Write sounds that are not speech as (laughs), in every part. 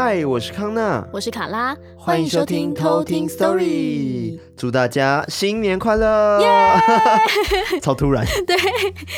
嗨，我是康娜，我是卡拉，欢迎收听偷听 Story。祝大家新年快乐！(laughs) 超突然。(laughs) 对，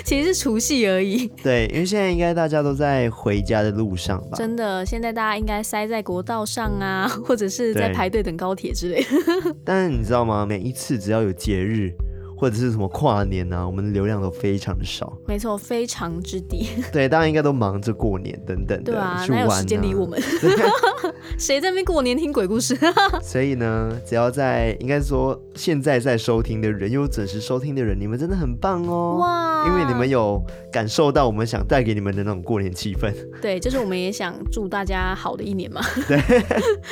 其实是除夕而已。对，因为现在应该大家都在回家的路上吧？真的，现在大家应该塞在国道上啊，或者是在排队等高铁之类的。(laughs) 但是你知道吗？每一次只要有节日。或者是什么跨年啊，我们的流量都非常的少，没错，非常之低。(laughs) 对，大家应该都忙着过年等等的，对哪有时间理我们？(laughs) (laughs) 谁在那边过年听鬼故事？所以呢，只要在应该说现在在收听的人，有准时收听的人，你们真的很棒哦！哇，因为你们有感受到我们想带给你们的那种过年气氛。对，就是我们也想祝大家好的一年嘛。对，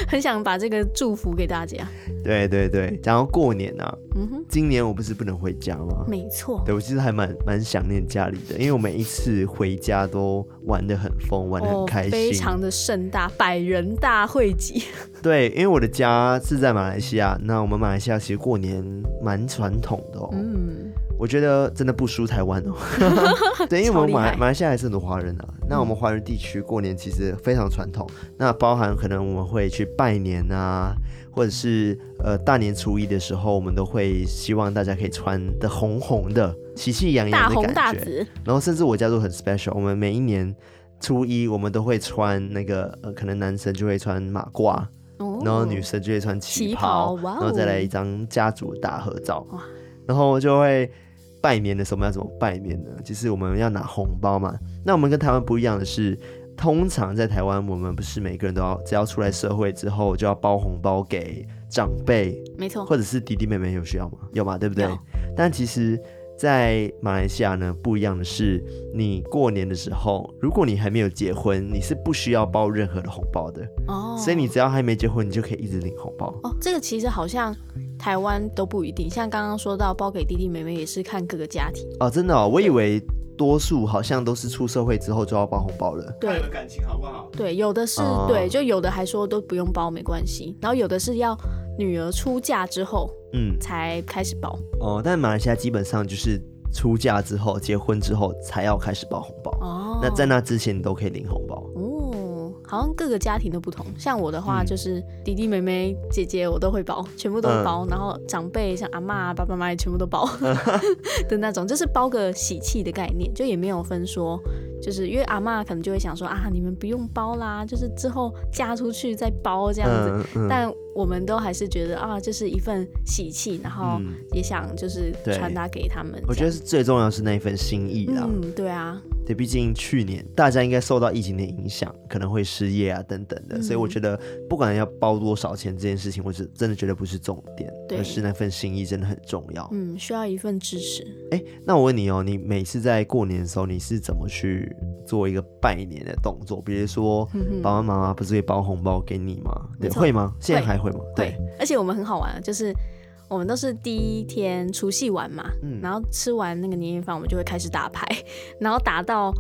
很想把这个祝福给大家。对对对，然后过年啊，嗯哼，今年我不是不能回家吗？没错，对，我其实还蛮蛮想念家里的，因为我每一次回家都玩得很疯，玩得很开心，哦、非常的盛大，百人大汇集。(laughs) 对，因为我的家是在马来西亚，那我们马来西亚其实过年蛮传统的哦。嗯，我觉得真的不输台湾哦。(laughs) (laughs) 对，因为我们马马来西亚还是很多华人啊，那我们华人地区过年其实非常传统，那包含可能我们会去拜年啊。或者是呃大年初一的时候，我们都会希望大家可以穿的红红的、喜气洋洋的感觉。大红大紫。然后甚至我家都很 special，我们每一年初一我们都会穿那个呃，可能男生就会穿马褂，哦、然后女生就会穿旗袍，旗袍然后再来一张家族大合照。然后就会拜年的时候，我们要怎么拜年呢？就是我们要拿红包嘛。那我们跟台湾不一样的是。通常在台湾，我们不是每个人都要，只要出来社会之后就要包红包给长辈，没错，或者是弟弟妹妹有需要吗？有吗？对不对？但其实，在马来西亚呢，不一样的是，你过年的时候，如果你还没有结婚，你是不需要包任何的红包的哦。所以你只要还没结婚，你就可以一直领红包哦。这个其实好像台湾都不一定，像刚刚说到包给弟弟妹妹，也是看各个家庭哦。真的哦，我以为。多数好像都是出社会之后就要包红包了。对，感情好不好？对，有的是，哦、对，就有的还说都不用包没关系，然后有的是要女儿出嫁之后，嗯，才开始包。哦，但马来西亚基本上就是出嫁之后、结婚之后才要开始包红包。哦，那在那之前你都可以领红包。哦好像各个家庭都不同，像我的话就是弟弟妹妹姐姐我都会包，全部都包，嗯、然后长辈像阿嬷爸爸妈妈也全部都包 (laughs) 的那种，就是包个喜气的概念，就也没有分说，就是因为阿妈可能就会想说啊，你们不用包啦，就是之后嫁出去再包这样子，嗯嗯、但我们都还是觉得啊，这是一份喜气，然后也想就是传达给他们。我觉得是最重要是那一份心意啦。嗯，对啊。对，毕竟去年大家应该受到疫情的影响，可能会失业啊等等的，嗯、所以我觉得不管要包多少钱这件事情，我是真的觉得不是重点，对而是那份心意真的很重要。嗯，需要一份支持。哎，那我问你哦，你每次在过年的时候，你是怎么去做一个拜年的动作？比如说，爸爸妈妈不是会包红包给你吗？对，会吗？现在还会吗？对，对，而且我们很好玩，就是。我们都是第一天除夕晚嘛，嗯、然后吃完那个年夜饭，我们就会开始打牌，(laughs) 然后打到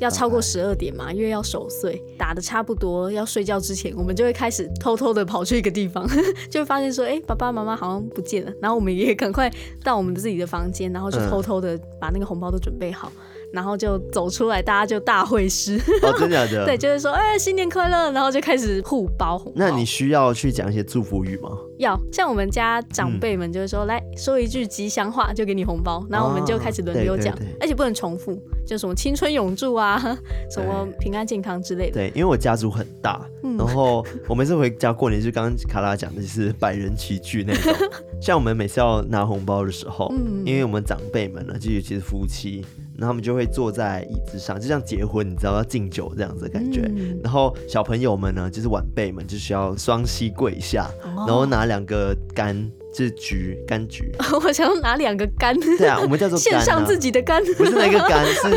要超过十二点嘛，因为要守岁，打的差不多要睡觉之前，我们就会开始偷偷的跑去一个地方，(laughs) 就会发现说，哎，爸爸妈妈好像不见了，然后我们也赶快到我们自己的房间，然后就偷偷的把那个红包都准备好。然后就走出来，大家就大会师。哦，真的假的？(laughs) 对，就是说，哎，新年快乐，然后就开始互包红包。那你需要去讲一些祝福语吗？要，像我们家长辈们就会说，嗯、来说一句吉祥话，就给你红包。然后我们就开始轮流讲，而且不能重复，就什么青春永驻啊，(laughs) 什么平安健康之类的。对，因为我家族很大，嗯、然后我每次回家过年，就刚刚卡拉讲的就是百人齐聚那种。(laughs) 像我们每次要拿红包的时候，嗯、因为我们长辈们呢，就尤其是夫妻。然后他们就会坐在椅子上，就像结婚，你知道要敬酒这样子的感觉。嗯、然后小朋友们呢，就是晚辈们，就需要双膝跪下，哦、然后拿两个柑，就是橘柑橘。(laughs) 我想要拿两个柑。对啊，我们叫做献上自己的柑，不是那个柑，是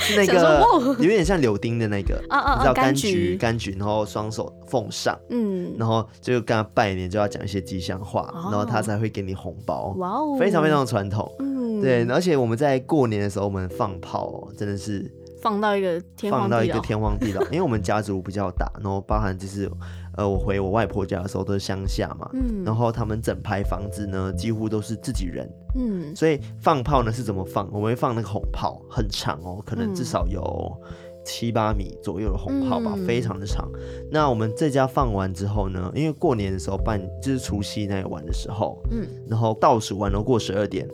(laughs) 是那个有点像柳丁的那个，啊啊啊你知道柑橘柑橘，然后双手奉上，嗯，然后就跟他拜年，就要讲一些吉祥话，哦、然后他才会给你红包。哇哦，非常非常的传统。嗯对，而且我们在过年的时候，我们放炮真的是放到一个天荒地老，放到一个天荒地老。因为我们家族比较大，然后包含就是呃，我回我外婆家的时候都是乡下嘛，嗯，然后他们整排房子呢几乎都是自己人，嗯，所以放炮呢是怎么放？我们会放那个红炮，很长哦，可能至少有七八米左右的红炮吧，嗯、非常的长。那我们这家放完之后呢，因为过年的时候办就是除夕那一晚的时候，嗯，然后倒数完了过十二点。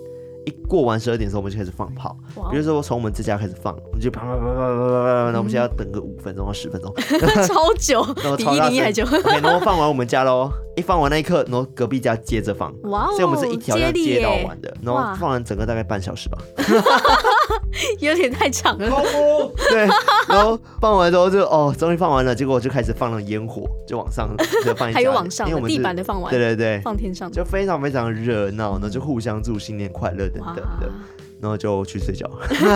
一过完十二点的时候，我们就开始放炮。比如说从我们自家开始放，我们就啪啪啪啪啪啪啪，然后我们现在要等个五分钟到十分钟，(laughs) 超久，(laughs) 然后超大声，久。OK，然后放完我们家喽，一放完那一刻，然后隔壁家接着放。哇、所以我们是一条要接到完的，然后放完整个大概半小时吧。(laughs) (laughs) 有点太长了。(laughs) 对，然后放完之后就哦，终于放完了，结果就开始放了烟火，就往上就放一还有往上，因为我们地板的放完，对对对，放天上就非常非常热闹，然后就互相祝新年快乐等等的，然后就去睡觉。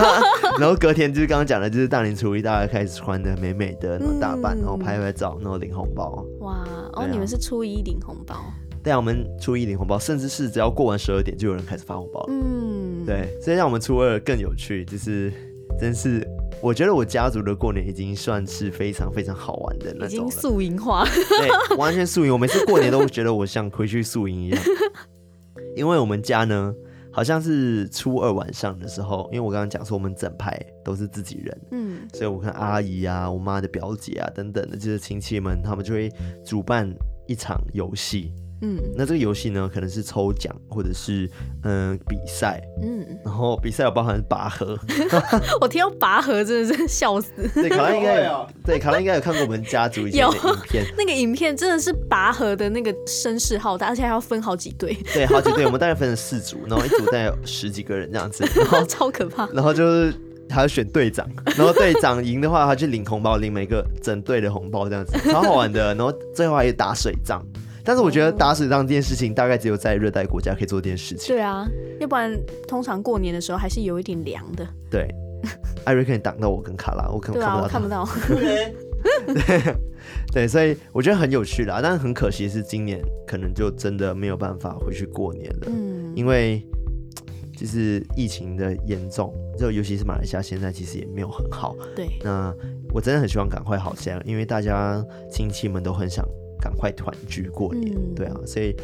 (laughs) 然后隔天就是刚刚讲的，就是大年初一大家开始穿的美美的，然后打扮，然后拍拍照，然后领红包。哇，哦，你们是初一领红包？对啊，我们初一领红包，甚至是只要过完十二点，就有人开始发红包了。嗯，对，所以让我们初二更有趣，就是真是，我觉得我家族的过年已经算是非常非常好玩的那种，已经宿营化，对，完全宿营。我每次过年都觉得我像回去宿营一样，因为我们家呢，好像是初二晚上的时候，因为我刚刚讲说我们整排都是自己人，嗯，所以我看阿姨啊、我妈的表姐啊等等的，就是亲戚们，他们就会主办一场游戏。嗯，那这个游戏呢，可能是抽奖，或者是嗯、呃、比赛，嗯，然后比赛有包含拔河，(laughs) 我听到拔河真的是 (laughs) 笑死。对，卡拉应该有，对，卡拉应该有看过我们家族以前的影片，(laughs) 那个影片真的是拔河的那个声势浩大，而且还要分好几队，对，好几队，我们大概分成四组，然后一组大概有十几个人这样子，然后超可怕，然后就是还要选队长，然后队长赢的话，他去领红包，领每个整队的红包这样子，超好玩的，然后最后还有打水仗。但是我觉得打水仗这件事情，大概只有在热带国家可以做这件事情。对啊，要不然通常过年的时候还是有一点凉的。对，(laughs) 艾瑞克你挡到我跟卡拉，我可能看不到。看不到。对对，所以我觉得很有趣啦，但是很可惜是今年可能就真的没有办法回去过年了。嗯。因为就是疫情的严重，就尤其是马来西亚现在其实也没有很好。对。那我真的很希望赶快好起来，因为大家亲戚们都很想。赶快团聚过年，嗯、对啊，所以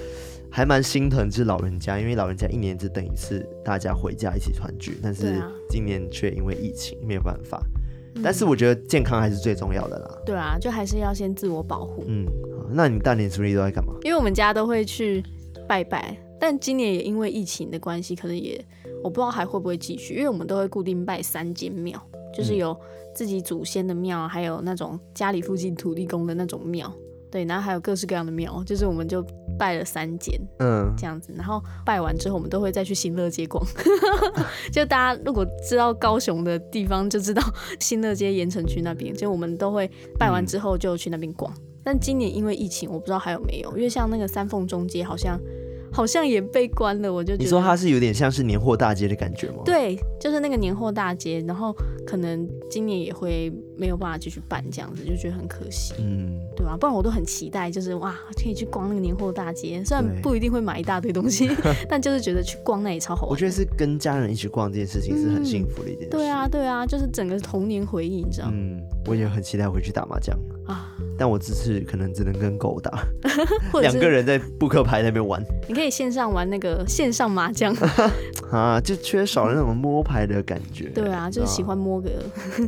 还蛮心疼，这老人家，因为老人家一年只等一次，大家回家一起团聚，但是今年却因为疫情没有办法。嗯、但是我觉得健康还是最重要的啦。对啊，就还是要先自我保护。嗯，那你大年初一都在干嘛？因为我们家都会去拜拜，但今年也因为疫情的关系，可能也我不知道还会不会继续，因为我们都会固定拜三间庙，就是有自己祖先的庙，还有那种家里附近土地公的那种庙。对，然后还有各式各样的庙，就是我们就拜了三间，嗯，这样子。然后拜完之后，我们都会再去新乐街逛。(laughs) (laughs) 就大家如果知道高雄的地方，就知道 (laughs) 新乐街盐城区那边，就我们都会拜完之后就去那边逛。嗯、但今年因为疫情，我不知道还有没有，因为像那个三凤中街好像。好像也被关了，我就觉得你说它是有点像是年货大街的感觉吗？对，就是那个年货大街，然后可能今年也会没有办法继续办这样子，就觉得很可惜，嗯，对吧？不然我都很期待，就是哇，可以去逛那个年货大街，虽然不一定会买一大堆东西，(laughs) 但就是觉得去逛那里超好玩。我觉得是跟家人一起逛这件事情是很幸福的一件事。嗯、对啊，对啊，就是整个童年回忆，你知道吗？嗯，我也很期待回去打麻将啊。但我这次可能只能跟狗打，(laughs) 两个人在扑克牌那边玩。你可以线上玩那个线上麻将 (laughs) 啊，就缺少了那种摸牌的感觉。对啊，就是喜欢摸个。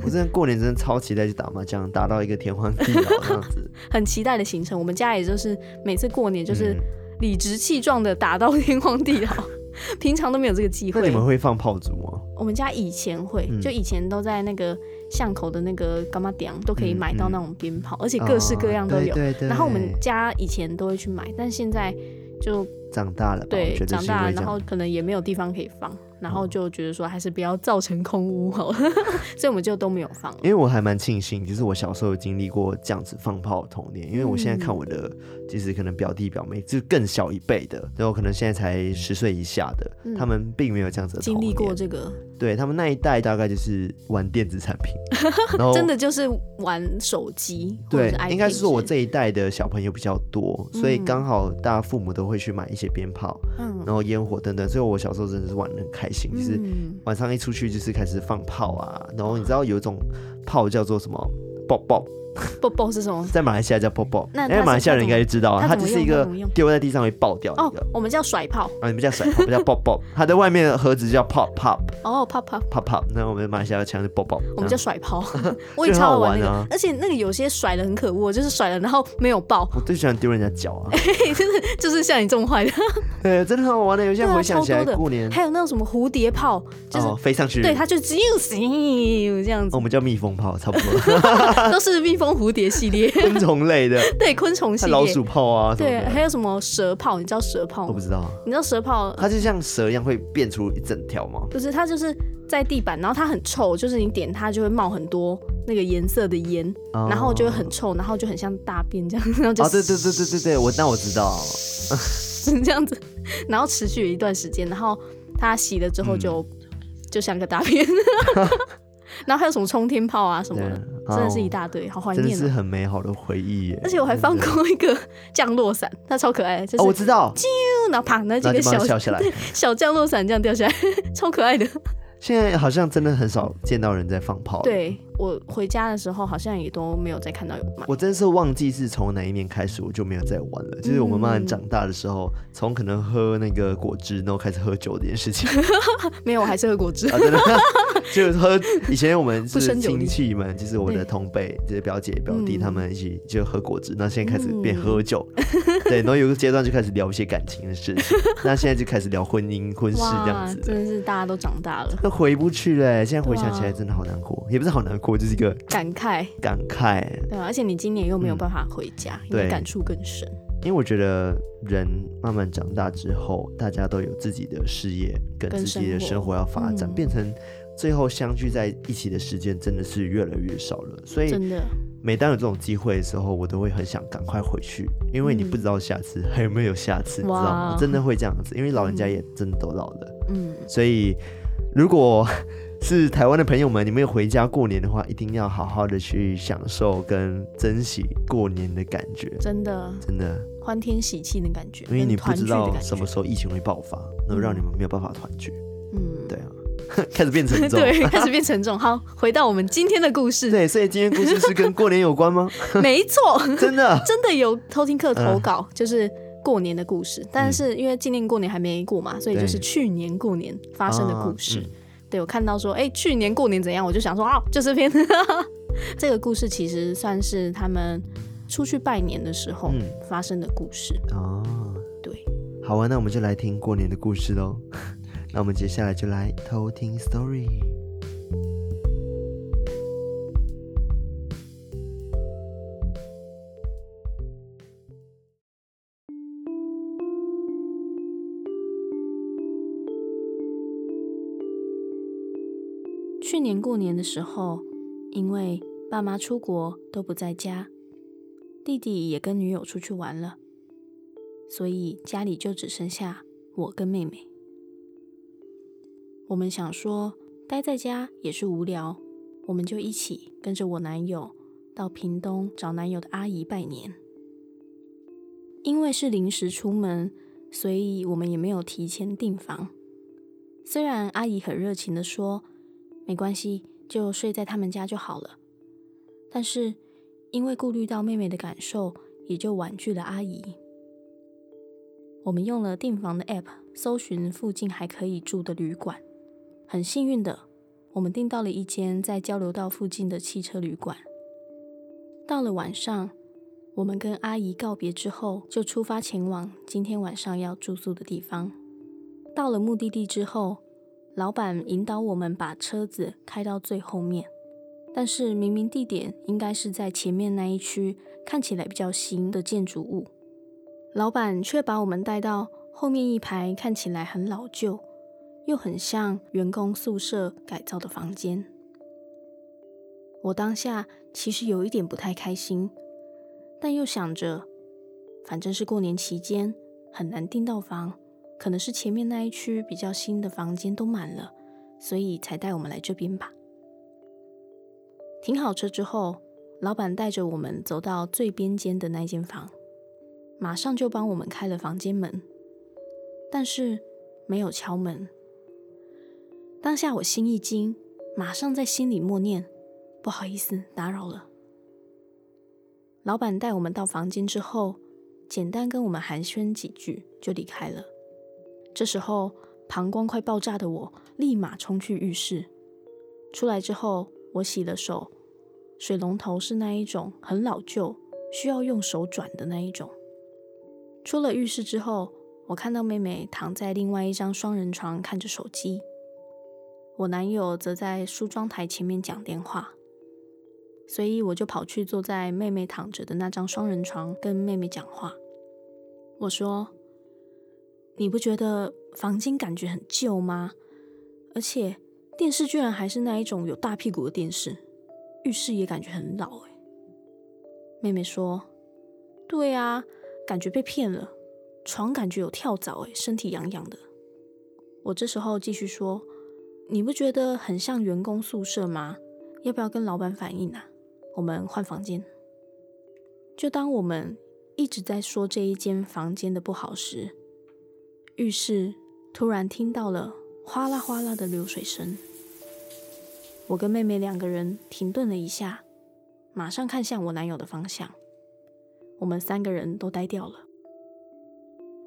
我真的过年真的超期待去打麻将，打到一个天荒地老这样子。(laughs) 很期待的行程，我们家也就是每次过年就是理直气壮的打到天荒地老，(laughs) 平常都没有这个机会。那你们会放炮竹吗？我们家以前会，就以前都在那个。巷口的那个干妈店都可以买到那种鞭炮，而且各式各样都有。哦、对对对，然后我们家以前都会去买，但现在就长大了，对，长大了，然后可能也没有地方可以放。然后就觉得说还是不要造成空屋好了，(laughs) 所以我们就都没有放。因为我还蛮庆幸，就是我小时候有经历过这样子放炮的童年。因为我现在看我的，其实可能表弟表妹就更小一辈的，然后可能现在才十岁以下的，嗯、他们并没有这样子的经历过这个。对，他们那一代大概就是玩电子产品，(laughs) 然后真的就是玩手机。对，应该是说我这一代的小朋友比较多，所以刚好大家父母都会去买一些鞭炮，嗯、然后烟火等等。所以我小时候真的是玩的很开心。就是晚上一出去就是开始放炮啊，然后你知道有一种炮叫做什么？爆爆，啵啵是什么？在马来西亚叫啵啵。那马来西亚人应该就知道啊，它就是一个丢在地上会爆掉的。哦，我们叫甩炮。啊，你们叫甩炮，不叫啵啵。它的外面的盒子叫 pop pop。哦，pop pop pop pop。那我们马来西亚腔是啵啵。我们叫甩炮，我也超好玩啊。而且那个有些甩的很可恶，就是甩了然后没有爆。我最喜欢丢人家脚啊。就是就是像你这么坏的。对，真的很好玩的。有些回想起来过年，还有那种什么蝴蝶炮，就是飞上去。对，它就只有这样子。我们叫蜜蜂炮，差不多。都是蜜蜂、蝴蝶系列，(laughs) 昆虫类的。对，昆虫系列。老鼠炮啊，对，还有什么蛇炮？你知道蛇炮吗？我不知道。你知道蛇炮？它就像蛇一样会变出一整条吗？不是，它就是在地板，然后它很臭，就是你点它就会冒很多那个颜色的烟，然后就会很臭，然后就很像大便这样，然后就啊，对对对对对对，我那我知道，是 (laughs) 这样子，然后持续了一段时间，然后它洗了之后就就像个大便。(laughs) 然后还有什么冲天炮啊什么的，真的是一大堆，好怀念，真的是很美好的回忆耶。而且我还放过一个 (laughs) 降落伞，它超可爱，就是我知道，啾然后啪，那几个小 (laughs) 小降落伞这样掉下来，(laughs) 超可爱的。现在好像真的很少见到人在放炮。对，我回家的时候好像也都没有再看到有卖。我真是忘记是从哪一年开始我就没有再玩了。就是我们慢慢长大的时候，从可能喝那个果汁，然后开始喝酒这件事情。(laughs) 没有，我还是喝果汁。啊真的，(laughs) 就是喝。以前我们是亲戚们，(laughs) 就是我的同辈，就是表姐表弟他们一起就喝果汁。那现在开始变喝酒，对，然后有个阶段就开始聊一些感情的事情。那现在就开始聊婚姻婚事这样子。真的是大家都长大了。都回不去了，现在回想起来真的好难过，也不是好难过，就是一个感慨，感慨。对啊，而且你今年又没有办法回家，对，感触更深。因为我觉得人慢慢长大之后，大家都有自己的事业跟自己的生活要发展，变成最后相聚在一起的时间真的是越来越少了。所以真的，每当有这种机会的时候，我都会很想赶快回去，因为你不知道下次还有没有下次，你知道吗？真的会这样子，因为老人家也真的都老了，嗯，所以。如果是台湾的朋友们，你们有回家过年的话，一定要好好的去享受跟珍惜过年的感觉。真的，真的欢天喜气的感觉，因为你不知道什么时候疫情会爆发，那让你们没有办法团聚。嗯，对啊，(laughs) 开始变沉重，(laughs) 对，开始变沉重。好，回到我们今天的故事。对，所以今天故事是跟过年有关吗？(laughs) 没错，真的，真的有偷听课投稿，嗯、就是。过年的故事，但是因为今年过年还没过嘛，嗯、所以就是去年过年发生的故事。对我看到说，哎、欸，去年过年怎样，我就想说啊，就这篇。(laughs) 这个故事其实算是他们出去拜年的时候发生的故事。哦、嗯，对，好啊，那我们就来听过年的故事喽。(laughs) 那我们接下来就来偷听 story。去年过年的时候，因为爸妈出国都不在家，弟弟也跟女友出去玩了，所以家里就只剩下我跟妹妹。我们想说待在家也是无聊，我们就一起跟着我男友到屏东找男友的阿姨拜年。因为是临时出门，所以我们也没有提前订房。虽然阿姨很热情地说，没关系，就睡在他们家就好了。但是因为顾虑到妹妹的感受，也就婉拒了阿姨。我们用了订房的 App 搜寻附近还可以住的旅馆，很幸运的，我们订到了一间在交流道附近的汽车旅馆。到了晚上，我们跟阿姨告别之后，就出发前往今天晚上要住宿的地方。到了目的地之后，老板引导我们把车子开到最后面，但是明明地点应该是在前面那一区，看起来比较新的建筑物，老板却把我们带到后面一排看起来很老旧，又很像员工宿舍改造的房间。我当下其实有一点不太开心，但又想着，反正是过年期间，很难订到房。可能是前面那一区比较新的房间都满了，所以才带我们来这边吧。停好车之后，老板带着我们走到最边间的那间房，马上就帮我们开了房间门，但是没有敲门。当下我心一惊，马上在心里默念：“不好意思，打扰了。”老板带我们到房间之后，简单跟我们寒暄几句就离开了。这时候，膀胱快爆炸的我立马冲去浴室。出来之后，我洗了手，水龙头是那一种很老旧，需要用手转的那一种。出了浴室之后，我看到妹妹躺在另外一张双人床看着手机，我男友则在梳妆台前面讲电话，所以我就跑去坐在妹妹躺着的那张双人床跟妹妹讲话。我说：“你不觉得房间感觉很旧吗？而且……”电视居然还是那一种有大屁股的电视，浴室也感觉很老哎。妹妹说：“对啊，感觉被骗了。床感觉有跳蚤哎，身体痒痒的。”我这时候继续说：“你不觉得很像员工宿舍吗？要不要跟老板反映啊？我们换房间。”就当我们一直在说这一间房间的不好时，浴室突然听到了哗啦哗啦的流水声。我跟妹妹两个人停顿了一下，马上看向我男友的方向。我们三个人都呆掉了。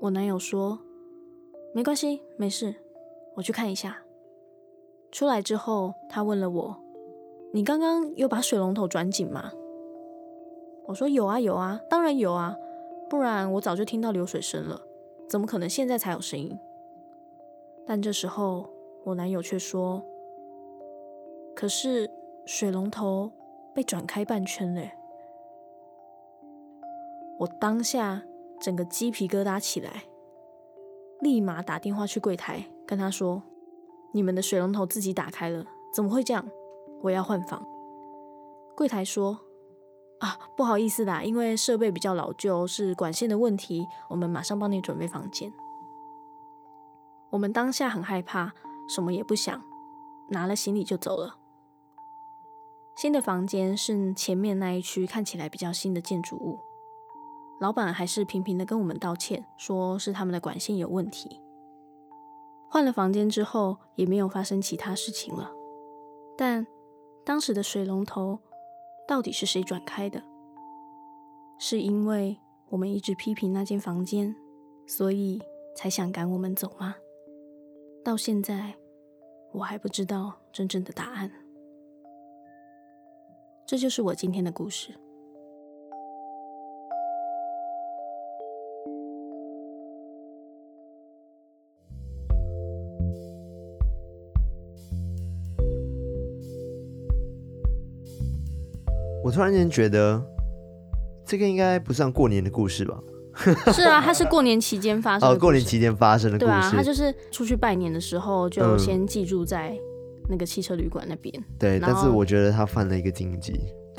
我男友说：“没关系，没事，我去看一下。”出来之后，他问了我：“你刚刚有把水龙头转紧吗？”我说：“有啊，有啊，当然有啊，不然我早就听到流水声了，怎么可能现在才有声音？”但这时候，我男友却说。可是水龙头被转开半圈嘞，我当下整个鸡皮疙瘩起来，立马打电话去柜台跟他说：“你们的水龙头自己打开了，怎么会这样？我要换房。”柜台说：“啊，不好意思啦，因为设备比较老旧，是管线的问题，我们马上帮你准备房间。”我们当下很害怕，什么也不想，拿了行李就走了。新的房间是前面那一区看起来比较新的建筑物，老板还是频频的跟我们道歉，说是他们的管线有问题。换了房间之后，也没有发生其他事情了。但当时的水龙头到底是谁转开的？是因为我们一直批评那间房间，所以才想赶我们走吗？到现在，我还不知道真正的答案。这就是我今天的故事。突然间觉得，这个应该不算过年的故事吧？(laughs) 是啊，它是过年期间发生的。哦，过年期间发生的故事。对啊，他就是出去拜年的时候，就先寄住在。那个汽车旅馆那边，对，但是我觉得他犯了一个禁忌，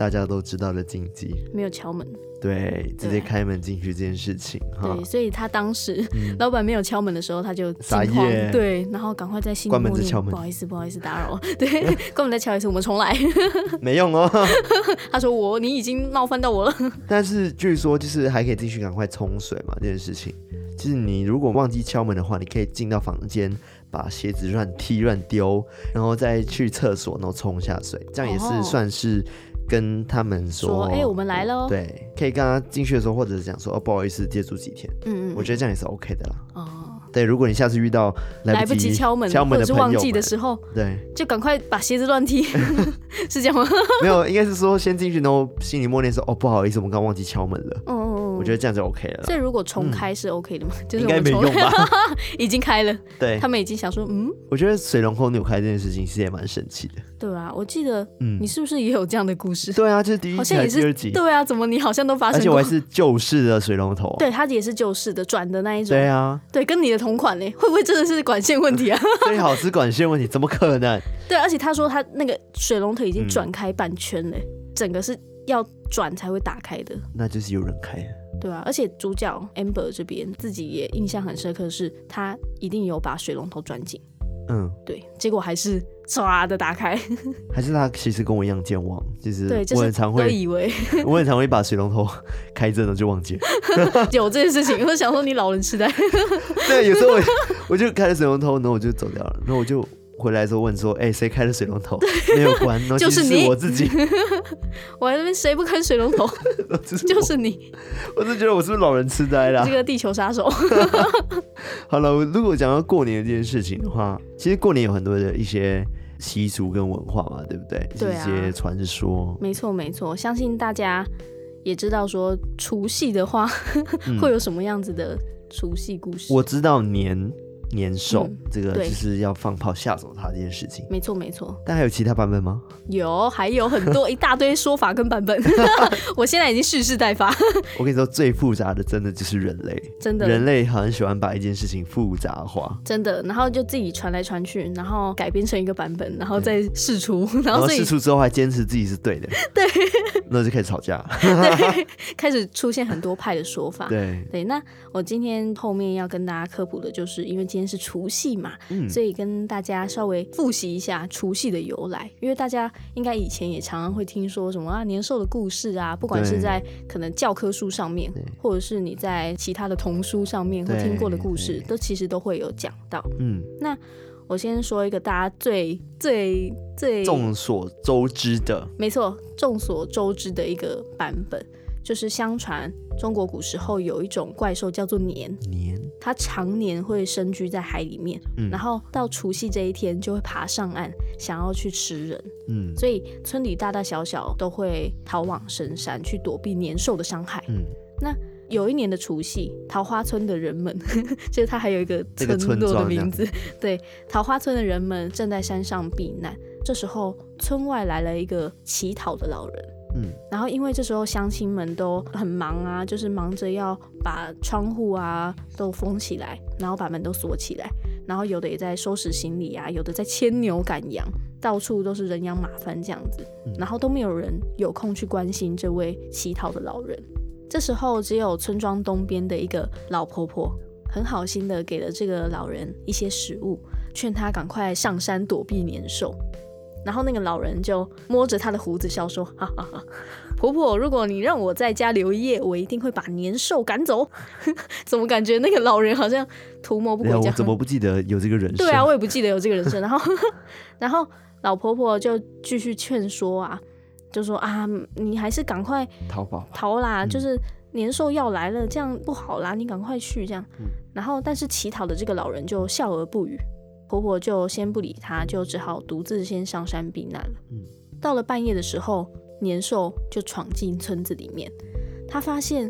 大家都知道的禁忌，没有敲门，对，直接开门进去这件事情，对，所以他当时 (laughs) 老板没有敲门的时候，他就惊慌，对，然后赶快在心里关门子敲门，不好意思，不好意思打扰，(laughs) 对，关门再敲一次，我们重来，(laughs) 没用哦，他说我你已经冒犯到我了，但是据说就是还可以继续赶快冲水嘛，这件事情，就是你如果忘记敲门的话，你可以进到房间。把鞋子乱踢乱丢，然后再去厕所，然后冲下水，这样也是算是跟他们说，哎、欸，我们来了。对，可以跟他进去的时候，或者是讲说，哦，不好意思，借住几天。嗯嗯，我觉得这样也是 OK 的啦。哦。对，如果你下次遇到来不及敲门，敲门的忘记的时候，对，就赶快把鞋子乱踢，(laughs) 是这样吗？没有，应该是说先进去，然后心里默念说：“哦，不好意思，我们刚忘记敲门了。”嗯，我觉得这样就 OK 了。所以如果重开是 OK 的吗？嗯、(laughs) 就是应该没用吧？(laughs) 已经开了，(laughs) 对，他们已经想说，嗯，我觉得水龙头扭开这件事情其实也蛮神奇的。对啊，我记得，嗯，你是不是也有这样的故事？对啊，就是第一集好像也是第二集。对啊，怎么你好像都发生过？而且我还是旧式的水龙头、啊。对，它也是旧式的，转的那一种。对啊，对，跟你的同款呢，会不会？真的是管线问题啊！最好是管线问题，怎么可能？对，而且他说他那个水龙头已经转开半圈了，嗯、整个是要转才会打开的。那就是有人开。对啊，而且主角 Amber 这边自己也印象很深刻，是他一定有把水龙头转紧。嗯，对，结果还是唰的打开。(laughs) 还是他其实跟我一样健忘，其实对，我很常会以为，(laughs) 我很常会把水龙头开着呢就忘记了。(laughs) 有这件事情，我想说你老人痴呆。对，有时候我我就开了水龙头，然后我就走掉了，然后我就回来之后问说：“哎、欸，谁开的水龙头？”没有关，(laughs) 就是你我自己。(laughs) 我那边谁不开水龙头？(laughs) 就是你。我是觉得我是不是老人痴呆了？这个地球杀手。好了，如果讲到过年这件事情的话，其实过年有很多的一些习俗跟文化嘛，对不对？对啊。一些传说。没错没错，相信大家也知道说除夕的话会有什么样子的除夕故事。我知道年。年兽、嗯、这个就是要放炮吓走他这件事情，没错没错。但还有其他版本吗？有，还有很多一大堆说法跟版本。(laughs) 我现在已经蓄势待发。我跟你说，最复杂的真的就是人类，真的，人类很喜欢把一件事情复杂化，真的。然后就自己传来传去，然后改编成一个版本，然后再试出，(laughs) 然后试出之后还坚持自己是对的，(laughs) 对，那就开始吵架，对，开始出现很多派的说法，对对。那我今天后面要跟大家科普的就是，因为今天是除夕嘛，嗯，所以跟大家稍微复习一下除夕的由来。因为大家应该以前也常常会听说什么啊年兽的故事啊，不管是在可能教科书上面，或者是你在其他的童书上面或听过的故事，都其实都会有讲到。嗯，那我先说一个大家最最最众所周知的，没错，众所周知的一个版本。就是相传中国古时候有一种怪兽叫做年，年，它常年会深居在海里面，嗯，然后到除夕这一天就会爬上岸，想要去吃人，嗯，所以村里大大小小都会逃往深山去躲避年兽的伤害，嗯，那有一年的除夕，桃花村的人们，(laughs) 就是它还有一个村落的名字，对，桃花村的人们正在山上避难，这时候村外来了一个乞讨的老人。嗯，然后因为这时候乡亲们都很忙啊，就是忙着要把窗户啊都封起来，然后把门都锁起来，然后有的也在收拾行李啊，有的在牵牛赶羊，到处都是人仰马翻这样子，然后都没有人有空去关心这位乞讨的老人。这时候只有村庄东边的一个老婆婆很好心的给了这个老人一些食物，劝他赶快上山躲避年兽。然后那个老人就摸着他的胡子笑说：“哈哈哈，(laughs) 婆婆，如果你让我在家留一夜，我一定会把年兽赶走。(laughs) ”怎么感觉那个老人好像图谋不轨？我怎么不记得有这个人设？对啊，我也不记得有这个人设。(laughs) 然后，然后老婆婆就继续劝说啊，就说啊，你还是赶快逃跑逃啦，嗯、就是年兽要来了，这样不好啦，你赶快去这样。嗯、然后，但是乞讨的这个老人就笑而不语。婆婆就先不理他，就只好独自先上山避难了。嗯，到了半夜的时候，年兽就闯进村子里面。他发现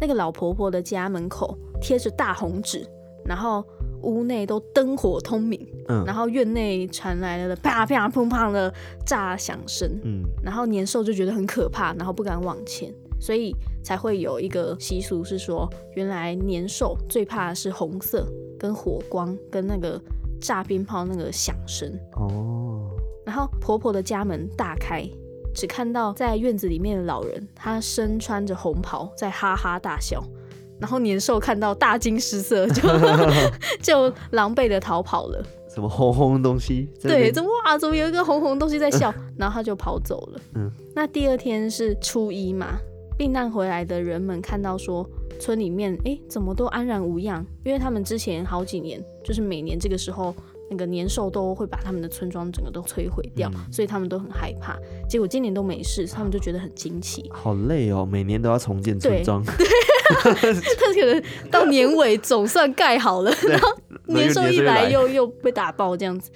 那个老婆婆的家门口贴着大红纸，然后屋内都灯火通明。嗯，然后院内传来了啪啪砰砰的炸响声。嗯，然后年兽就觉得很可怕，然后不敢往前，所以才会有一个习俗是说，原来年兽最怕的是红色、跟火光、跟那个。炸鞭炮那个响声哦，然后婆婆的家门大开，只看到在院子里面的老人，他身穿着红袍在哈哈大笑，然后年兽看到大惊失色，就 (laughs) (laughs) 就狼狈的逃跑了。什么红红东西？对，怎么哇？怎么有一个红红东西在笑？(laughs) 然后他就跑走了。嗯，那第二天是初一嘛，避难回来的人们看到说。村里面，哎，怎么都安然无恙？因为他们之前好几年，就是每年这个时候，那个年兽都会把他们的村庄整个都摧毁掉，嗯、所以他们都很害怕。结果今年都没事，他们就觉得很惊奇。好累哦，每年都要重建村庄。对，(laughs) 他可能到年尾总算盖好了，然后年兽一来又又被打爆这样子，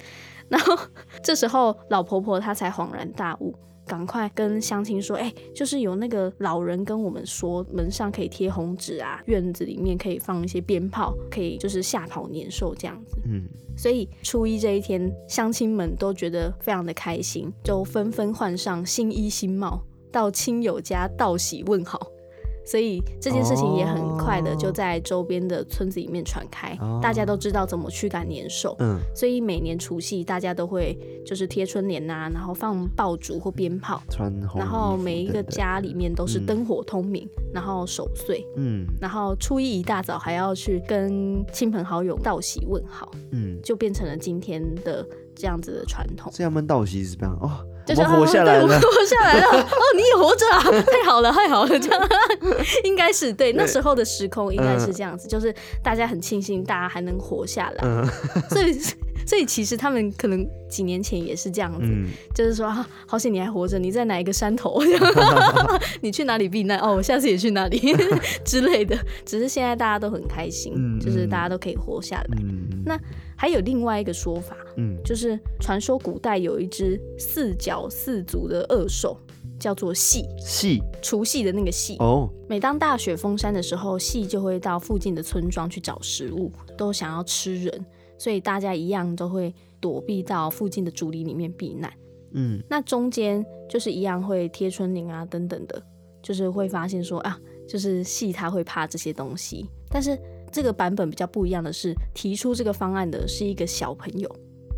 然后这时候老婆婆她才恍然大悟。赶快跟乡亲说，哎、欸，就是有那个老人跟我们说，门上可以贴红纸啊，院子里面可以放一些鞭炮，可以就是吓跑年兽这样子。嗯，所以初一这一天，乡亲们都觉得非常的开心，就纷纷换上新衣新帽，到亲友家道喜问好。所以这件事情也很快的就在周边的村子里面传开，哦、大家都知道怎么驱赶年兽。嗯，所以每年除夕大家都会就是贴春联呐、啊，然后放爆竹或鞭炮，然后每一个家里面都是灯火通明，嗯、然后守岁。嗯，然后初一一大早还要去跟亲朋好友道喜问好。嗯，就变成了今天的这样子的传统。这样们道喜是这样哦。就是活下来了，我活下来了。哦，你也活着啊！太好了，太好了，这样应该是对那时候的时空应该是这样子，就是大家很庆幸大家还能活下来，(laughs) 所以所以其实他们可能几年前也是这样子，嗯、就是说啊，好险你还活着，你在哪一个山头？(laughs) 你去哪里避难？哦，我下次也去哪里 (laughs) 之类的。只是现在大家都很开心，嗯、就是大家都可以活下来。嗯、那还有另外一个说法，嗯，就是传说古代有一只四脚四足的恶兽。叫做蝇，蝇，除夕的那个夕。哦，每当大雪封山的时候，蝇就会到附近的村庄去找食物，都想要吃人，所以大家一样都会躲避到附近的竹林里面避难。嗯，那中间就是一样会贴春联啊等等的，就是会发现说啊，就是蝇它会怕这些东西。但是这个版本比较不一样的是，提出这个方案的是一个小朋友，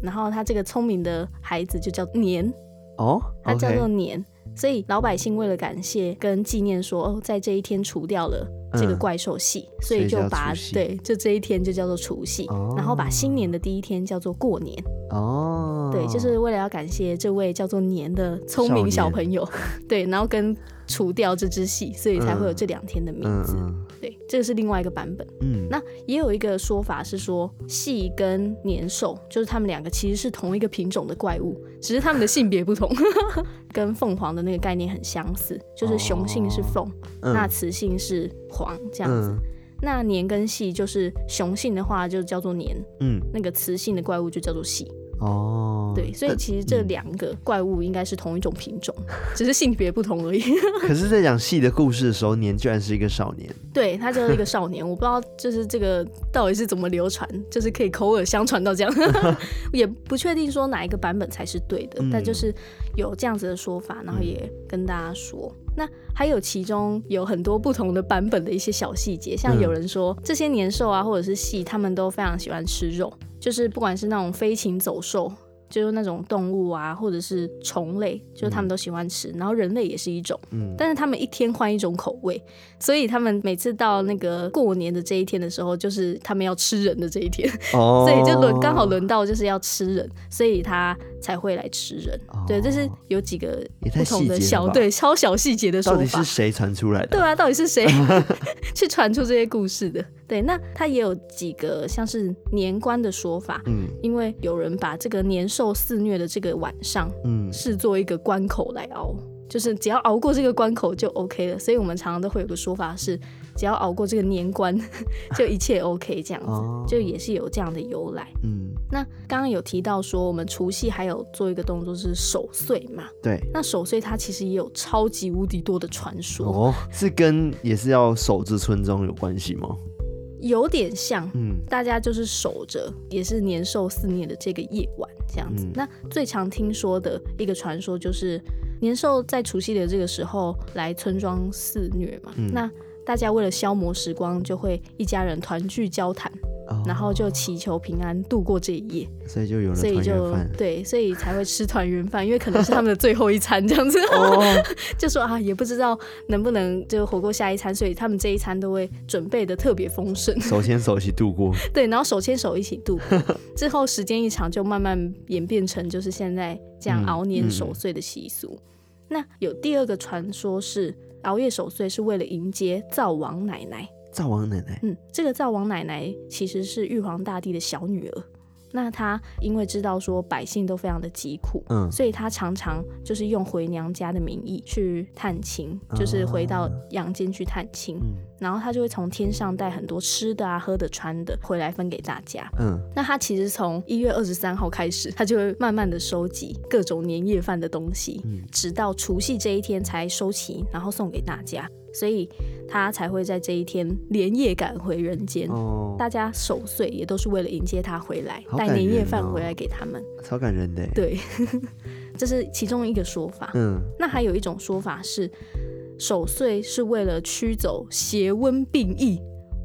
然后他这个聪明的孩子就叫年。哦，他叫做年。所以老百姓为了感谢跟纪念说，说哦，在这一天除掉了这个怪兽戏，嗯、所以就把对，就这一天就叫做除夕，哦、然后把新年的第一天叫做过年。哦，对，就是为了要感谢这位叫做年的聪明小朋友，(laughs) 对，然后跟除掉这只戏，所以才会有这两天的名字。嗯嗯、对，这个是另外一个版本。嗯，那也有一个说法是说，系跟年兽就是他们两个其实是同一个品种的怪物，只是他们的性别不同，(laughs) 跟凤凰的那个概念很相似，就是雄性是凤，那雌性是凰这样子。嗯那年跟系就是雄性的话就叫做年，嗯，那个雌性的怪物就叫做蝇。哦，对，所以其实这两个怪物应该是同一种品种，嗯、只是性别不同而已。(laughs) 可是，在讲戏的故事的时候，年居然是一个少年。对，他就是一个少年，我不知道就是这个到底是怎么流传，就是可以口耳相传到这样，(laughs) 也不确定说哪一个版本才是对的，嗯、但就是有这样子的说法，然后也跟大家说。那还有其中有很多不同的版本的一些小细节，像有人说、嗯、这些年兽啊，或者是戏，他们都非常喜欢吃肉，就是不管是那种飞禽走兽。就是那种动物啊，或者是虫类，就是他们都喜欢吃。嗯、然后人类也是一种，嗯，但是他们一天换一种口味，所以他们每次到那个过年的这一天的时候，就是他们要吃人的这一天，哦、(laughs) 所以就轮刚好轮到就是要吃人，所以他才会来吃人。哦、对，这是有几个不同的小对超小细节的说法。到底是谁传出来的？对啊，到底是谁 (laughs) 去传出这些故事的？对，那它也有几个像是年关的说法，嗯，因为有人把这个年兽肆虐的这个晚上，嗯，视作一个关口来熬，就是只要熬过这个关口就 OK 了。所以我们常常都会有个说法是，只要熬过这个年关，(laughs) 就一切 OK 这样子，哦、(laughs) 就也是有这样的由来。嗯，那刚刚有提到说，我们除夕还有做一个动作是守岁嘛？对，那守岁它其实也有超级无敌多的传说哦，是跟也是要守至村庄有关系吗？有点像，嗯，大家就是守着，也是年兽肆虐的这个夜晚这样子。嗯、那最常听说的一个传说就是，年兽在除夕的这个时候来村庄肆虐嘛。嗯、那大家为了消磨时光，就会一家人团聚交谈。然后就祈求平安度过这一夜，所以就有了团圆饭。所以就对，所以才会吃团圆饭，因为可能是他们的最后一餐这样子。哦、(laughs) 就说啊，也不知道能不能就活过下一餐，所以他们这一餐都会准备的特别丰盛，手牵手一起度过。(laughs) 对，然后手牵手一起度过，之后时间一长，就慢慢演变成就是现在这样熬年守岁的习俗。嗯嗯、那有第二个传说是熬夜守岁是为了迎接灶王奶奶。灶王奶奶，嗯，这个灶王奶奶其实是玉皇大帝的小女儿。那她因为知道说百姓都非常的疾苦，嗯，所以她常常就是用回娘家的名义去探亲，就是回到阳间去探亲，嗯，然后她就会从天上带很多吃的啊、喝的、穿的回来分给大家，嗯，那她其实从一月二十三号开始，她就会慢慢的收集各种年夜饭的东西，嗯，直到除夕这一天才收齐，然后送给大家。所以他才会在这一天连夜赶回人间。哦，大家守岁也都是为了迎接他回来，带年夜饭回来给他们。超感人的。对，(laughs) 这是其中一个说法。嗯，那还有一种说法是，守岁是为了驱走邪瘟病疫。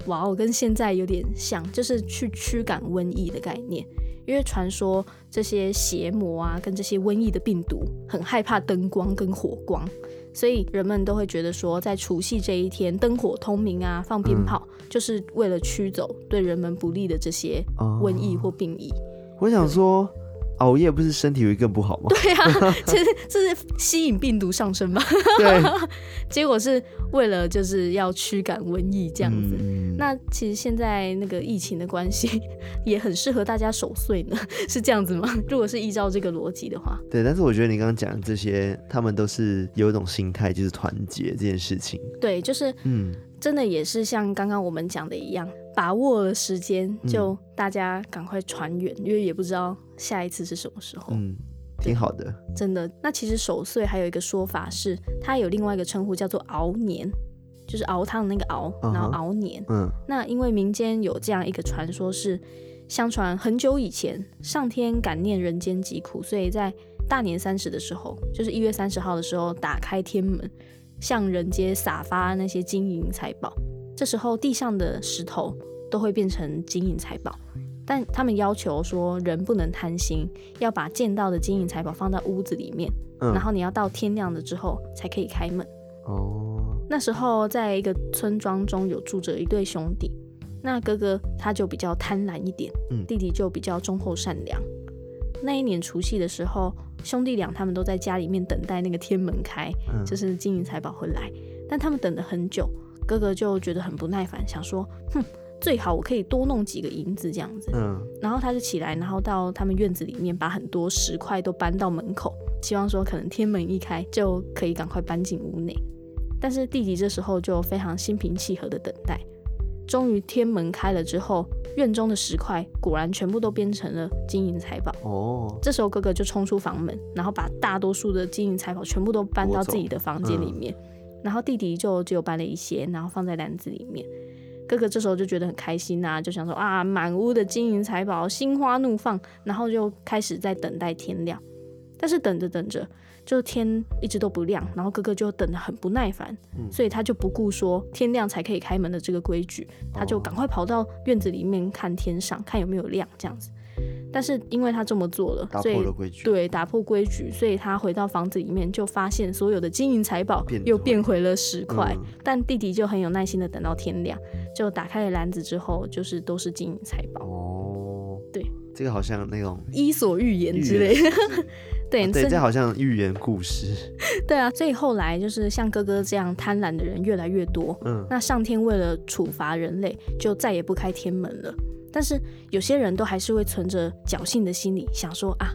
哇哦，跟现在有点像，就是去驱赶瘟疫的概念。因为传说这些邪魔啊，跟这些瘟疫的病毒很害怕灯光跟火光。所以人们都会觉得说，在除夕这一天，灯火通明啊，放鞭炮，嗯、就是为了驱走对人们不利的这些瘟疫或病疫。哦、我想说，熬夜不是身体会更不好吗？对啊，(laughs) 其实这是吸引病毒上升嘛。对，(laughs) 结果是为了就是要驱赶瘟疫这样子。嗯嗯，那其实现在那个疫情的关系，(laughs) 也很适合大家守岁呢，(laughs) 是这样子吗？(laughs) 如果是依照这个逻辑的话，对。但是我觉得你刚刚讲的这些，他们都是有一种心态，就是团结这件事情。对，就是嗯，真的也是像刚刚我们讲的一样，把握了时间，就大家赶快传远，嗯，因为也不知道下一次是什么时候。嗯。挺好的，真的。那其实守岁还有一个说法是，它有另外一个称呼叫做熬年，就是熬汤的那个熬，然后熬年。嗯。那因为民间有这样一个传说，是相传很久以前，上天感念人间疾苦，所以在大年三十的时候，就是一月三十号的时候，打开天门，向人间撒发那些金银财宝。这时候地上的石头都会变成金银财宝。但他们要求说，人不能贪心，要把见到的金银财宝放到屋子里面，嗯，然后你要到天亮了之后才可以开门。哦，那时候在一个村庄中有住着一对兄弟，那哥哥他就比较贪婪一点，嗯，弟弟就比较忠厚善良。那一年除夕的时候，兄弟俩他们都在家里面等待那个天门开，嗯，就是金银财宝会来，但他们等了很久，哥哥就觉得很不耐烦，想说，哼。最好我可以多弄几个银子这样子，嗯，然后他就起来，然后到他们院子里面把很多石块都搬到门口，希望说可能天门一开就可以赶快搬进屋内。但是弟弟这时候就非常心平气和的等待，终于天门开了之后，院中的石块果然全部都变成了金银财宝。哦，这时候哥哥就冲出房门，然后把大多数的金银财宝全部都搬到自己的房间里面，嗯，然后弟弟就只有搬了一些，然后放在篮子里面。哥哥这时候就觉得很开心呐、啊，就想说啊，满屋的金银财宝，心花怒放，然后就开始在等待天亮。但是等着等着，就天一直都不亮，然后哥哥就等得很不耐烦，嗯、所以他就不顾说天亮才可以开门的这个规矩，他就赶快跑到院子里面看天上，看有没有亮这样子。但是因为他这么做了，所以对打破规矩，所以他回到房子里面就发现所有的金银财宝又变回了十块。嗯。但弟弟就很有耐心的等到天亮，就打开了篮子之后，就是都是金银财宝。哦，对，这个好像那种伊索寓言之类的。对，对，这好像寓言故事。(laughs) 对啊，所以后来就是像哥哥这样贪婪的人越来越多。嗯，那上天为了处罚人类，就再也不开天门了。但是有些人都还是会存着侥幸的心理，想说啊，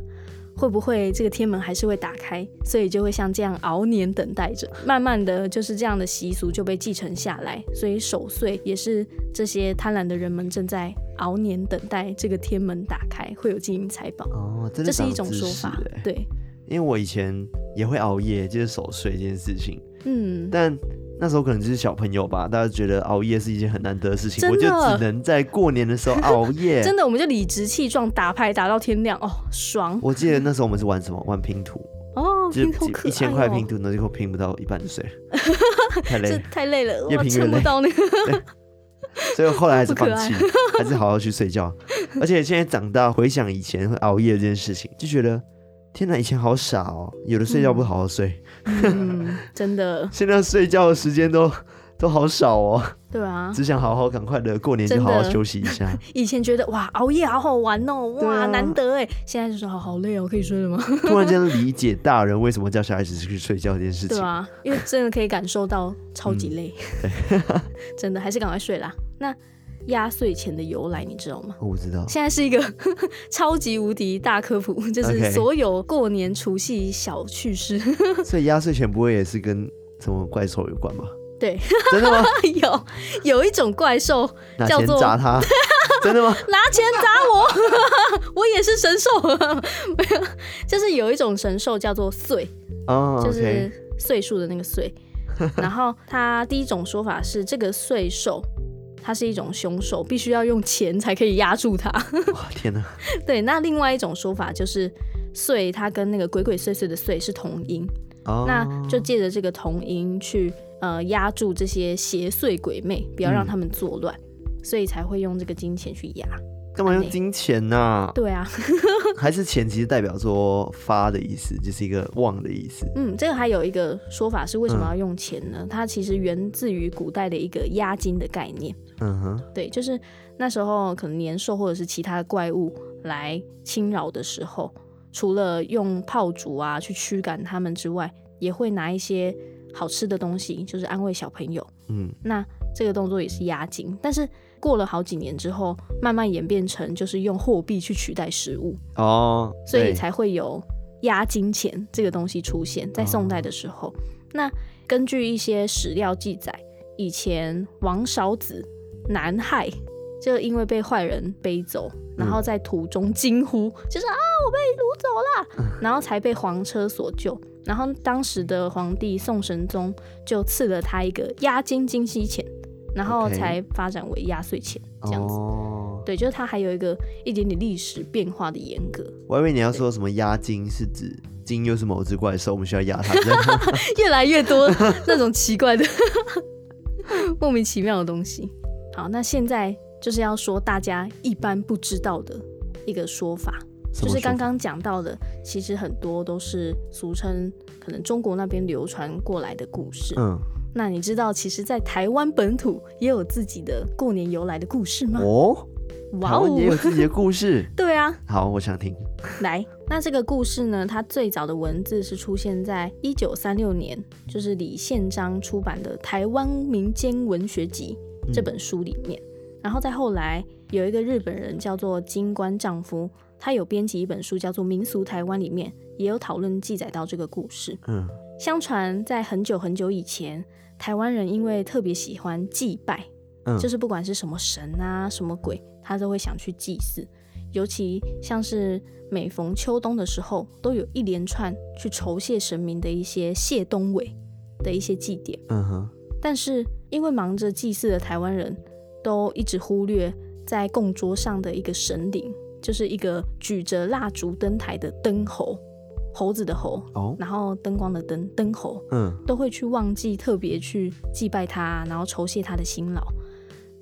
会不会这个天门还是会打开？所以就会像这样熬年等待着。慢慢的就是这样的习俗就被继承下来，所以守岁也是这些贪婪的人们正在熬年等待这个天门打开，会有金银财宝。哦，这是一种说法。对，因为我以前也会熬夜，就是守岁这件事情。嗯，但。那时候可能就是小朋友吧，大家觉得熬夜是一件很难得的事情，我就只能在过年的时候 (laughs) 熬夜。真的，我们就理直气壮打牌打到天亮哦，爽！我记得那时候我们是玩什么？玩拼图哦，拼图可哦，一千块拼图，那结果拼不到一半就睡了，(laughs) 太累了，太累了，越拼越累。不到那个，(laughs) 所以后来还是放弃，还是好好去睡觉。而且现在长大回想以前会熬夜这件事情，就觉得。天哪，以前好傻哦！有的睡觉不好好睡，嗯、真的。(laughs) 现在睡觉的时间都都好少哦。对啊，只想好好赶快的过年就好好休息一下。(laughs) 以前觉得哇，熬夜好好玩哦，哇，啊、难得哎。现在就说好好累哦，可以睡了吗？(laughs) 突然间理解大人为什么叫小孩子去睡觉这件事情。对啊，因为真的可以感受到超级累。嗯、真的还是赶快睡啦。那。压岁钱的由来你知道吗？我不知道。现在是一个 (laughs) 超级无敌大科普，就是所有过年除夕小趣事。(laughs) 所以压岁钱不会也是跟什么怪兽有关吗？对，真的吗？(laughs) 有有一种怪兽叫做拿钱砸他，真的吗？拿钱砸我，我也是神兽。没有，就是有一种神兽叫做岁，哦，就是岁数的那个岁。然后它第一种说法是这个岁兽。它是一种凶兽，必须要用钱才可以压住它。哇，天哪！(laughs) 对，那另外一种说法就是“岁”，它跟那个鬼鬼祟祟的“岁”是同音，哦、那就借着这个同音去呃压住这些邪祟鬼魅，不要让他们作乱，嗯、所以才会用这个金钱去压。干嘛用金钱呢、啊？对啊，(laughs) (laughs) 还是钱其实代表说发的意思，就是一个旺的意思。嗯，这个还有一个说法是为什么要用钱呢？嗯、它其实源自于古代的一个押金的概念。嗯哼，对，就是那时候可能年兽或者是其他的怪物来侵扰的时候，除了用炮竹啊去驱赶他们之外，也会拿一些好吃的东西，就是安慰小朋友。嗯，那这个动作也是押金，但是过了好几年之后，慢慢演变成就是用货币去取代食物哦，所以才会有押金钱这个东西出现在宋代的时候。哦、那根据一些史料记载，以前王少子南害，就因为被坏人背走，然后在途中惊呼，嗯、就是啊，我被掳走了，(laughs) 然后才被黄车所救。然后当时的皇帝宋神宗就赐了他一个押金金溪钱，然后才发展为压岁钱这样子。哦、对，就是他还有一个一点点历史变化的严格。我以为你要说什么押金是指金又是某只怪兽，我们需要压它。(laughs) 越来越多那种奇怪的、(laughs) 莫名其妙的东西。好，那现在就是要说大家一般不知道的一个说法。就是刚刚讲到的，其实很多都是俗称，可能中国那边流传过来的故事。嗯，那你知道，其实，在台湾本土也有自己的过年由来的故事吗？哦，哇哦，也有自己的故事。(laughs) 对啊，好，我想听。来，那这个故事呢，它最早的文字是出现在一九三六年，就是李宪章出版的《台湾民间文学集》这本书里面。嗯，然后再后来，有一个日本人叫做金官丈夫。他有编辑一本书，叫做《民俗台湾》，里面也有讨论记载到这个故事。嗯，相传在很久很久以前，台湾人因为特别喜欢祭拜，嗯，就是不管是什么神啊、什么鬼，他都会想去祭祀。尤其像是每逢秋冬的时候，都有一连串去酬谢神明的一些谢冬尾的一些祭典。嗯哼。但是因为忙着祭祀的台湾人都一直忽略在供桌上的一个神灵。就是一个举着蜡烛灯台的灯猴，猴子的猴，哦、然后灯光的灯，灯猴，嗯，都会去忘记特别去祭拜他，然后酬谢他的辛劳，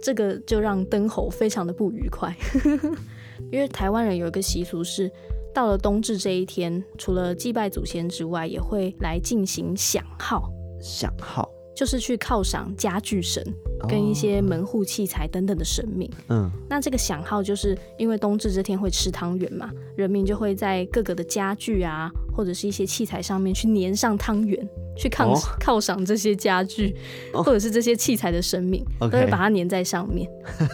这个就让灯猴非常的不愉快，(laughs) 因为台湾人有一个习俗是，到了冬至这一天，除了祭拜祖先之外，也会来进行响号，响号。就是去犒赏家具神跟一些门户器材等等的神明。嗯，那这个响号就是因为冬至这天会吃汤圆嘛，人民就会在各个的家具啊，或者是一些器材上面去粘上汤圆，去犒 (laughs) 犒赏这些家具或者是这些器材的生命，都会把它粘在上面。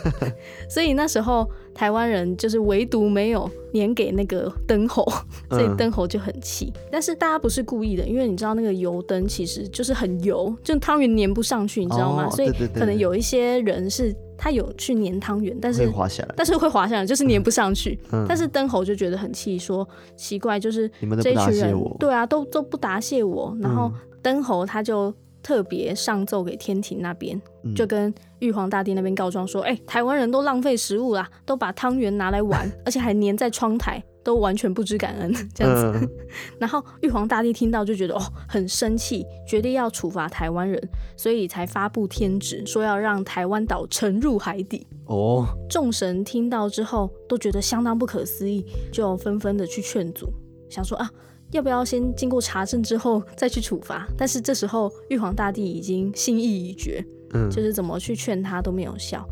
(laughs) 所以那时候台湾人就是唯独没有粘给那个灯猴，(laughs) 所以灯猴就很气。但是大家不是故意的，因为你知道那个油灯其实就是很油，就汤圆粘不上去，你知道吗？所以可能有一些人是他有去粘汤圆，但是会滑下来，但是会滑下来，就是粘不上去。但是灯猴就觉得很气，说奇怪，就是这一群人，对啊，都都不答谢我。然后灯侯他就。特别上奏给天庭那边，就跟玉皇大帝那边告状说：“哎、欸，台湾人都浪费食物啦，都把汤圆拿来玩，(laughs) 而且还粘在窗台，都完全不知感恩 (laughs) 这样子。嗯” (laughs) 然后玉皇大帝听到就觉得哦很生气，决定要处罚台湾人，所以才发布天旨，说要让台湾岛沉入海底。哦，众神听到之后都觉得相当不可思议，就纷纷的去劝阻，想说啊。要不要先经过查证之后再去处罚？但是这时候玉皇大帝已经心意已决，嗯，就是怎么去劝他都没有效，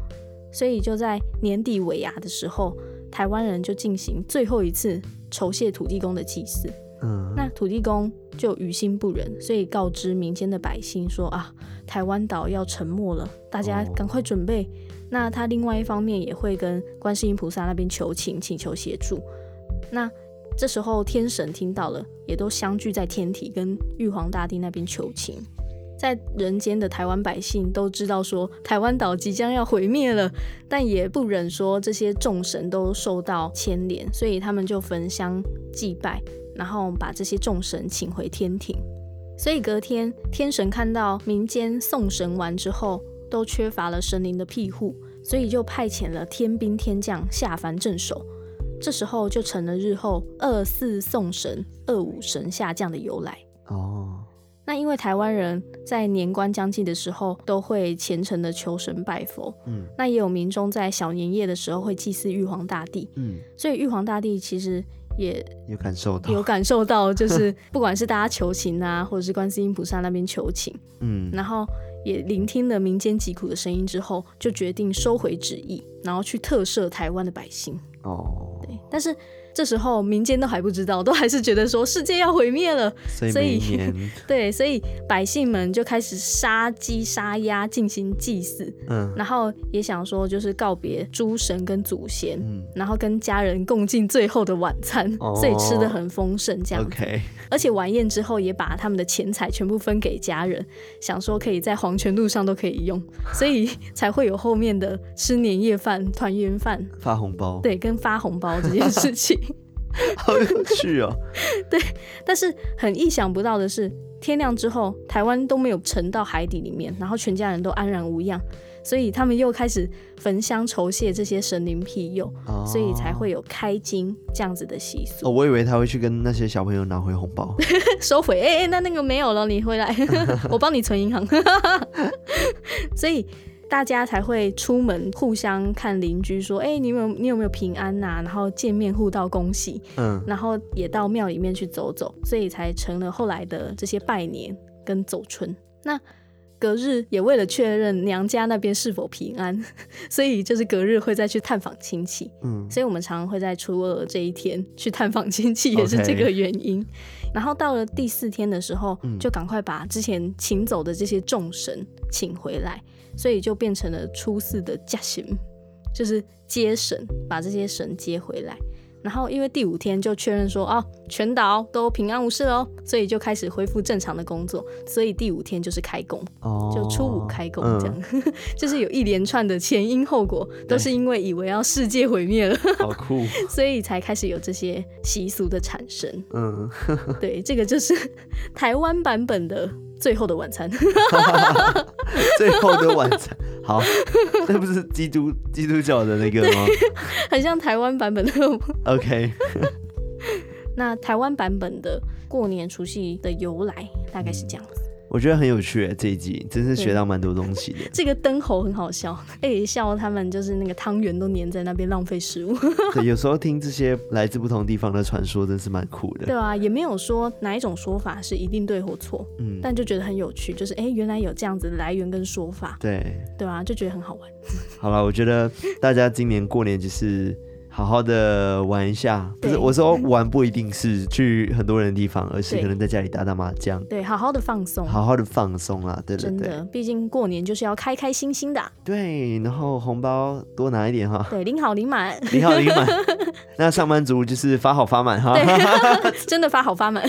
所以就在年底尾牙的时候，台湾人就进行最后一次酬谢土地公的祭祀。嗯，那土地公就于心不忍，所以告知民间的百姓说啊，台湾岛要沉没了，大家赶快准备。哦，那他另外一方面也会跟观世音菩萨那边求情，请求协助。那这时候天神听到了，也都相聚在天体，跟玉皇大帝那边求情。在人间的台湾百姓都知道说，台湾岛即将要毁灭了，但也不忍说这些众神都受到牵连，所以他们就焚香祭拜，然后把这些众神请回天庭。所以隔天，天神看到民间送神完之后，都缺乏了神灵的庇护，所以就派遣了天兵天将下凡镇守。这时候就成了日后二四送神、二五神下降的由来。哦。那因为台湾人在年关将近的时候，都会虔诚的求神拜佛，嗯，那也有民众在小年夜的时候会祭祀玉皇大帝，嗯，所以玉皇大帝其实也有感受到，有感受到，就是 (laughs) 不管是大家求情啊，或者是观世音菩萨那边求情，嗯，然后也聆听了民间疾苦的声音之后，就决定收回旨意，然后去特赦台湾的百姓。哦，对，但是这时候民间都还不知道，都还是觉得说世界要毁灭了，所以 (laughs) 对，所以百姓们就开始杀鸡杀鸭进行祭祀，嗯，然后也想说就是告别诸神跟祖先，嗯，然后跟家人共进最后的晚餐，哦、所以吃的很丰盛这样子。Okay 而且晚宴之后也把他们的钱财全部分给家人，想说可以在黄泉路上都可以用，(laughs) 所以才会有后面的吃年夜饭、团圆饭、发红包。对，跟发红包这件事情，(laughs) 好有趣哦。(laughs) 对，但是很意想不到的是，天亮之后，台湾都没有沉到海底里面，然后全家人都安然无恙。所以他们又开始焚香酬谢这些神灵庇佑，哦、所以才会有开金这样子的习俗。哦，我以为他会去跟那些小朋友拿回红包，(laughs) 收回。哎、欸、哎，那那个没有了，你回来，我帮你存银行。所以大家才会出门互相看邻居，说：哎、欸，你有没有你有没有平安呐、啊？然后见面互道恭喜。嗯，然后也到庙里面去走走，所以才成了后来的这些拜年跟走春。那。隔日也为了确认娘家那边是否平安，(laughs) 所以就是隔日会再去探访亲戚。嗯，所以我们常常会在初二这一天去探访亲戚，也是这个原因。Okay. 然后到了第四天的时候，就赶快把之前请走的这些众神请回来，所以就变成了初四的驾神，就是接神，把这些神接回来。然后因为第五天就确认说哦，全岛都平安无事哦，所以就开始恢复正常的工作。所以第五天就是开工，哦、就初五开工这样，嗯、(laughs) 就是有一连串的前因后果，都是因为以为要世界毁灭了，好酷，(laughs) 所以才开始有这些习俗的产生。嗯，(laughs) 对，这个就是台湾版本的最后的晚餐，(laughs) 最后的晚餐。好，(laughs) 这不是基督基督教的那个吗？很像台湾版本的。OK，(laughs) 那台湾版本的过年除夕的由来大概是这样子。我觉得很有趣，这一集真是学到蛮多东西的。(laughs) 这个灯猴很好笑，哎，笑他们就是那个汤圆都粘在那边浪费食物。(laughs) 对，有时候听这些来自不同地方的传说，真是蛮酷的。对啊，也没有说哪一种说法是一定对或错，嗯，但就觉得很有趣，就是哎，原来有这样子的来源跟说法。对，对啊，就觉得很好玩。(laughs) 好了，我觉得大家今年过年就是。好好的玩一下，不是我说玩不一定是去很多人的地方，而是可能在家里打打麻将。对，好好的放松，好好的放松啦，对对对。真的，毕竟过年就是要开开心心的。对，然后红包多拿一点哈。对，领好领满，领好领满。(laughs) 那上班族就是发好发满哈。对，(laughs) 真的发好发满。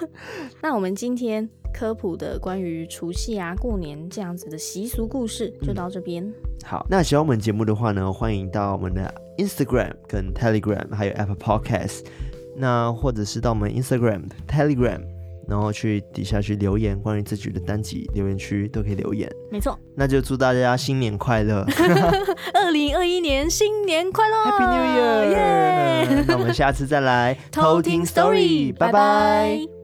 (laughs) 那我们今天科普的关于除夕啊、过年这样子的习俗故事就到这边。嗯好，那喜欢我们节目的话呢，欢迎到我们的 Instagram 跟 Telegram，还有 Apple Podcast，那或者是到我们 Instagram、Telegram，然后去底下去留言，关于自己的单集留言区都可以留言。没错，那就祝大家新年快乐，(laughs) (laughs) 二零二一年新年快乐，Happy New Year！Yeah! (laughs) 那我们下次再来偷听 Story，拜拜。